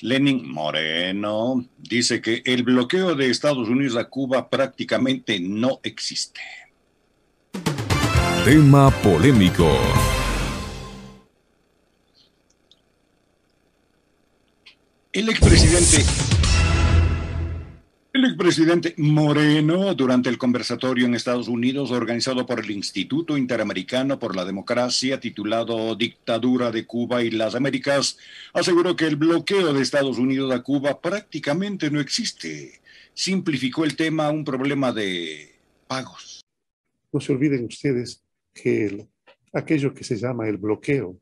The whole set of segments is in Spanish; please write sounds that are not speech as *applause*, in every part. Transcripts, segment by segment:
Lenin Moreno dice que el bloqueo de Estados Unidos a Cuba prácticamente no existe. Tema polémico. El expresidente el expresidente Moreno, durante el conversatorio en Estados Unidos organizado por el Instituto Interamericano por la Democracia, titulado Dictadura de Cuba y las Américas, aseguró que el bloqueo de Estados Unidos a Cuba prácticamente no existe. Simplificó el tema a un problema de pagos. No se olviden ustedes que aquello que se llama el bloqueo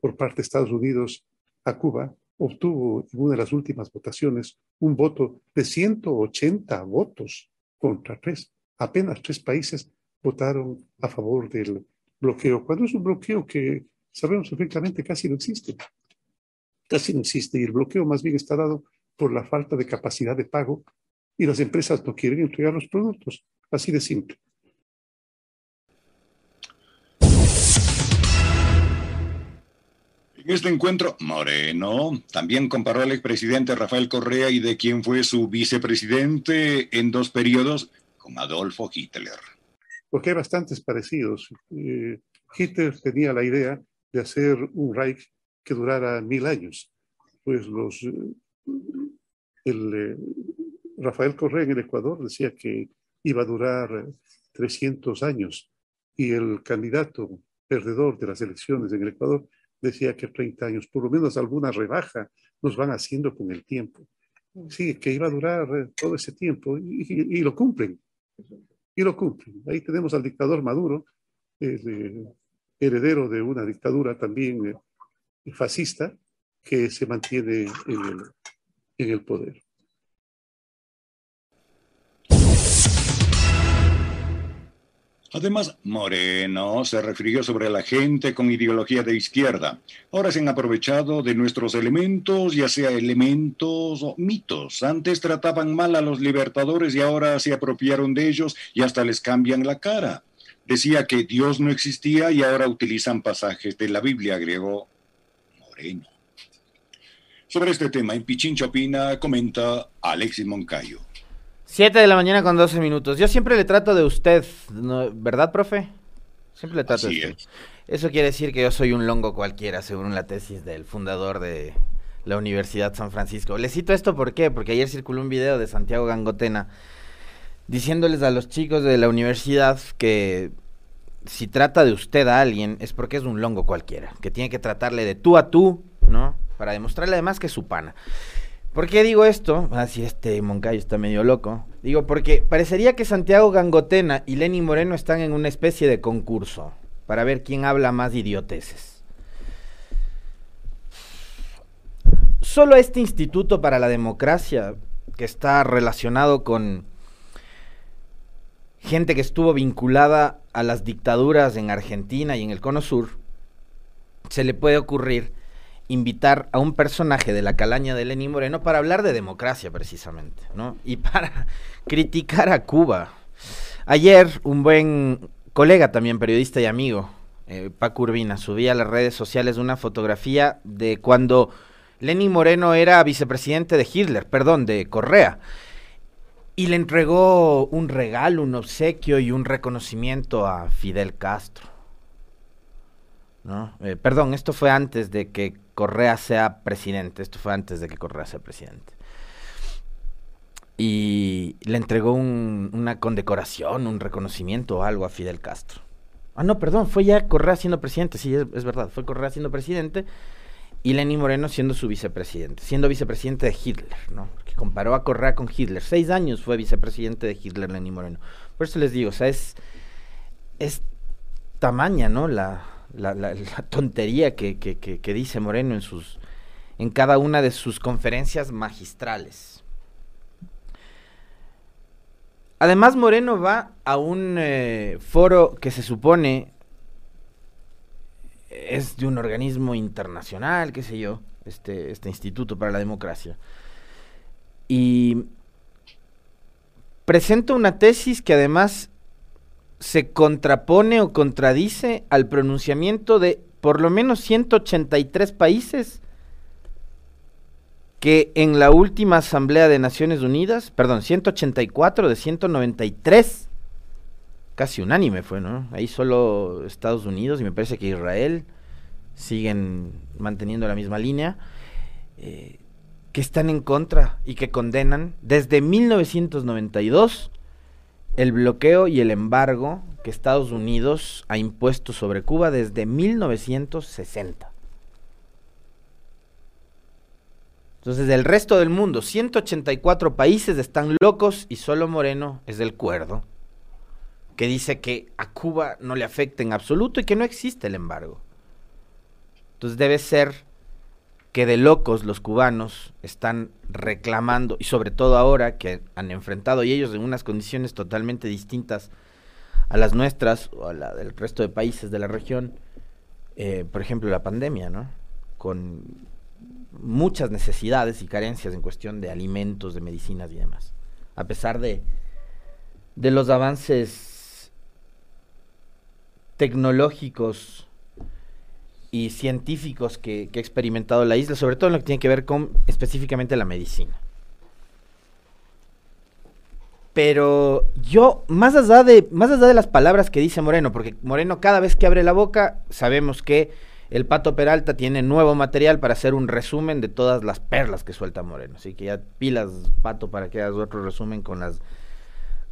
por parte de Estados Unidos a Cuba obtuvo en una de las últimas votaciones un voto de 180 votos contra tres. Apenas tres países votaron a favor del bloqueo, cuando es un bloqueo que sabemos perfectamente casi no existe. Casi no existe y el bloqueo más bien está dado por la falta de capacidad de pago y las empresas no quieren entregar los productos. Así de simple. Este encuentro, Moreno también comparó al expresidente Rafael Correa y de quien fue su vicepresidente en dos periodos con Adolfo Hitler. Porque hay bastantes parecidos. Eh, Hitler tenía la idea de hacer un Reich que durara mil años. Pues los, eh, el, eh, Rafael Correa en el Ecuador decía que iba a durar 300 años y el candidato perdedor de las elecciones en el Ecuador decía que 30 años, por lo menos alguna rebaja nos van haciendo con el tiempo. Sí, que iba a durar eh, todo ese tiempo y, lo cumplen. Y lo cumplen. Ahí tenemos al dictador Maduro, heredero de una dictadura también eh, fascista que se mantiene en el poder. Además, Moreno se refirió sobre la gente con ideología de izquierda. Ahora se han aprovechado de nuestros elementos, ya sea elementos o mitos. Antes trataban mal a los libertadores y ahora se apropiaron de ellos y hasta les cambian la cara. Decía que Dios no existía y ahora utilizan pasajes de la Biblia, agregó Moreno. Sobre este tema, en Pichincha Opina comenta Alexis Moncayo. 7 de la mañana con 12 minutos. Yo siempre le trato de usted, ¿verdad, profe? Siempre le trato de usted. Eso quiere decir que yo soy un longo cualquiera, según la tesis del fundador de la Universidad San Francisco. Le cito esto ¿por qué? Porque ayer circuló un video de Santiago Gangotena diciéndoles a los chicos de la universidad que si trata de usted a alguien es porque es un longo cualquiera, que tiene que tratarle de tú a tú, ¿no? Para demostrarle además que es su pana. ¿Por qué digo esto? Ah, este Moncayo está medio loco. Digo, porque parecería que Santiago Gangotena y Lenny Moreno están en una especie de concurso para ver quién habla más idioteces. Solo este Instituto para la Democracia, que está relacionado con gente que estuvo vinculada a las dictaduras en Argentina y en el Cono Sur, se le puede ocurrir invitar a un personaje de la calaña de Lenín Moreno para hablar de democracia precisamente, ¿no? Y para *laughs* criticar a Cuba. Ayer un buen colega también, periodista y amigo, eh, Paco Urbina, subía a las redes sociales una fotografía de cuando Lenín Moreno era vicepresidente de Hitler, perdón, de Correa. Y le entregó un regalo, un obsequio y un reconocimiento a Fidel Castro. ¿no? Eh, perdón, esto fue antes de que Correa sea presidente. Esto fue antes de que Correa sea presidente. Y le entregó una condecoración, un reconocimiento o algo a Fidel Castro. Ah, no, perdón, fue ya Correa siendo presidente, sí, es, verdad, fue Correa siendo presidente y Lenín Moreno siendo su vicepresidente, siendo vicepresidente de Hitler, ¿no? Que comparó a Correa con Hitler. Seis años fue vicepresidente de Hitler Lenín Moreno. Por eso les digo, o sea, es, es tamaña, ¿no? La, la, tontería que, que, dice Moreno en, sus, en cada una de sus conferencias magistrales. Además, Moreno va a un eh, foro que se supone es de un organismo internacional, qué sé yo, este, este Instituto para la Democracia. Y presenta una tesis que además se contrapone o contradice al pronunciamiento de por lo menos 183 países que en la última Asamblea de Naciones Unidas, perdón, 184 de 193, casi unánime fue, ¿no? Ahí solo Estados Unidos y me parece que Israel siguen manteniendo la misma línea, eh, que están en contra y que condenan desde 1992 el bloqueo y el embargo que Estados Unidos ha impuesto sobre Cuba desde 1960. Entonces, del resto del mundo, 184 países están locos y solo Moreno es del cuerdo, que dice que a Cuba no le afecta en absoluto y que no existe el embargo. Entonces debe ser que de locos los cubanos están reclamando, y sobre todo ahora que han enfrentado y ellos en unas condiciones totalmente distintas a las nuestras o a la del resto de países de la región, eh, por ejemplo la pandemia, ¿no? Con muchas necesidades y carencias en cuestión de alimentos, de medicinas y demás. A pesar de, de los avances tecnológicos y científicos que, que, ha experimentado la isla, sobre todo en lo que tiene que ver con específicamente la medicina. Pero yo, más allá de, más allá de las palabras que dice Moreno, porque Moreno cada vez que abre la boca, sabemos que el Pato Peralta tiene nuevo material para hacer un resumen de todas las perlas que suelta Moreno. Así que ya pilas, Pato, para que hagas otro resumen con las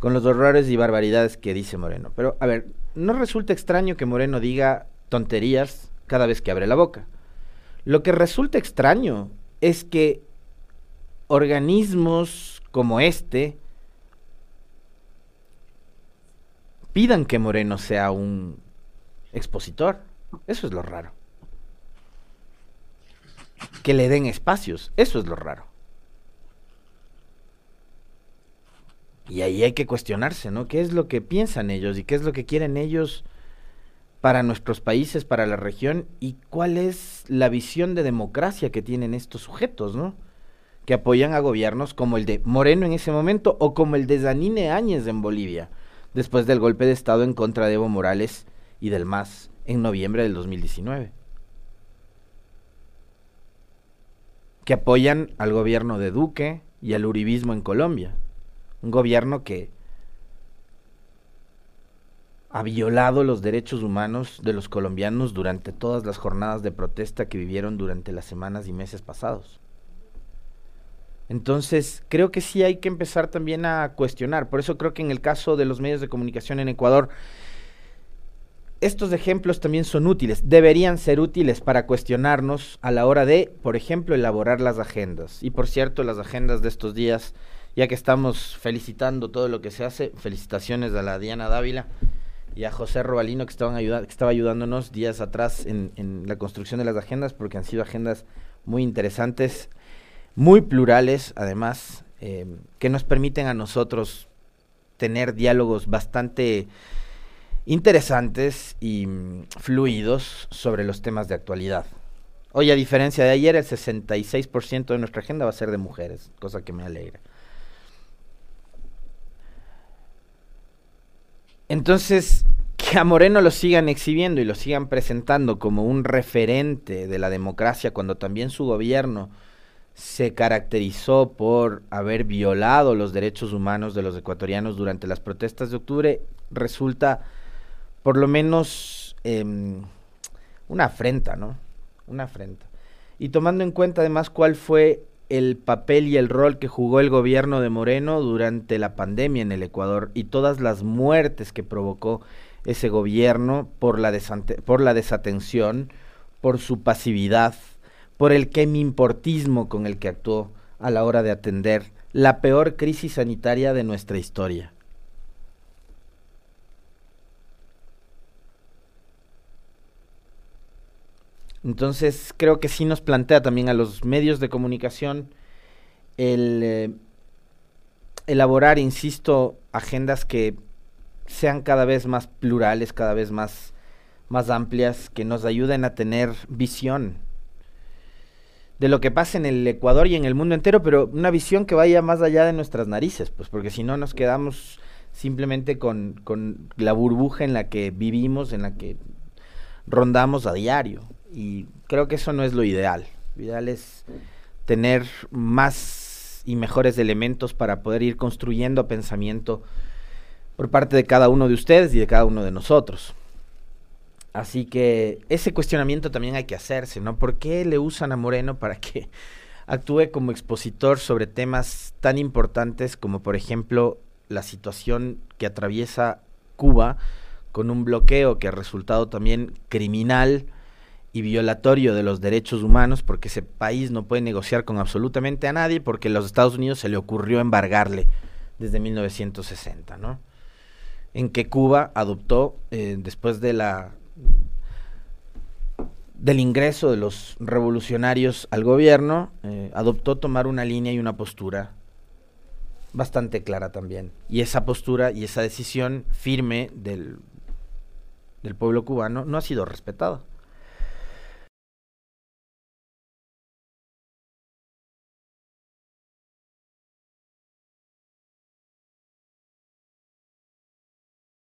con los horrores y barbaridades que dice Moreno. Pero, a ver, no resulta extraño que Moreno diga tonterías cada vez que abre la boca. Lo que resulta extraño es que organismos como este pidan que Moreno sea un expositor. Eso es lo raro que le den espacios. Eso es lo raro. Y ahí hay que cuestionarse, ¿no? ¿Qué es lo que piensan ellos y qué es lo que quieren ellos para nuestros países, para la región y cuál es la visión de democracia que tienen estos sujetos, ¿no? Que apoyan a gobiernos como el de Moreno en ese momento o como el de Zanine Áñez en Bolivia, después del golpe de Estado en contra de Evo Morales y del MAS en noviembre del 2019. que apoyan al gobierno de Duque y al uribismo en Colombia. Un gobierno que ha violado los derechos humanos de los colombianos durante todas las jornadas de protesta que vivieron durante las semanas y meses pasados. Entonces, creo que sí hay que empezar también a cuestionar. Por eso creo que en el caso de los medios de comunicación en Ecuador, estos ejemplos también son útiles, deberían ser útiles para cuestionarnos a la hora de, por ejemplo, elaborar las agendas. Y por cierto, las agendas de estos días, ya que estamos felicitando todo lo que se hace, felicitaciones a la Diana Dávila y a José Robalino que, estaban que estaba ayudándonos días atrás en, en la construcción de las agendas, porque han sido agendas muy interesantes, muy plurales además, eh, que nos permiten a nosotros tener diálogos bastante interesantes y mm, fluidos sobre los temas de actualidad. Hoy, a diferencia de ayer, el 66% de nuestra agenda va a ser de mujeres, cosa que me alegra. Entonces, que a Moreno lo sigan exhibiendo y lo sigan presentando como un referente de la democracia cuando también su gobierno se caracterizó por haber violado los derechos humanos de los ecuatorianos durante las protestas de octubre, resulta por lo menos em, una afrenta, ¿no? Una afrenta. Y tomando en cuenta además cuál fue el papel y el rol que jugó el gobierno de Moreno durante la pandemia en el Ecuador y todas las muertes que provocó ese gobierno por la, por la desatención, por su pasividad, por el importismo con el que actuó a la hora de atender la peor crisis sanitaria de nuestra historia. Entonces creo que sí nos plantea también a los medios de comunicación el eh, elaborar, insisto, agendas que sean cada vez más plurales, cada vez más, más amplias, que nos ayuden a tener visión de lo que pasa en el Ecuador y en el mundo entero, pero una visión que vaya más allá de nuestras narices, pues porque si no nos quedamos simplemente con, con la burbuja en la que vivimos, en la que rondamos a diario. Y creo que eso no es lo ideal. Lo ideal es tener más y mejores elementos para poder ir construyendo pensamiento por parte de cada uno de ustedes y de cada uno de nosotros. Así que ese cuestionamiento también hay que hacerse, ¿no? ¿Por qué le usan a Moreno para que *laughs* actúe como expositor sobre temas tan importantes como, por ejemplo, la situación que atraviesa Cuba con un bloqueo que ha resultado también criminal y violatorio de los derechos humanos, porque ese país no puede negociar con absolutamente a nadie, porque a los Estados Unidos se le ocurrió embargarle desde 1960, ¿no? En que Cuba adoptó, eh, después de la del ingreso de los revolucionarios al gobierno, eh, adoptó tomar una línea y una postura bastante clara también. Y esa postura y esa decisión firme del, del pueblo cubano no ha sido respetada.